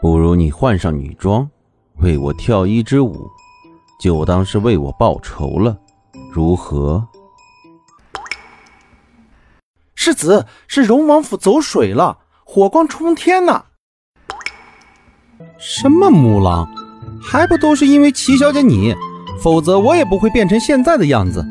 不如你换上女装，为我跳一支舞，就当是为我报仇了，如何？世子，是荣王府走水了，火光冲天呐！什么母狼，还不都是因为齐小姐你？否则我也不会变成现在的样子。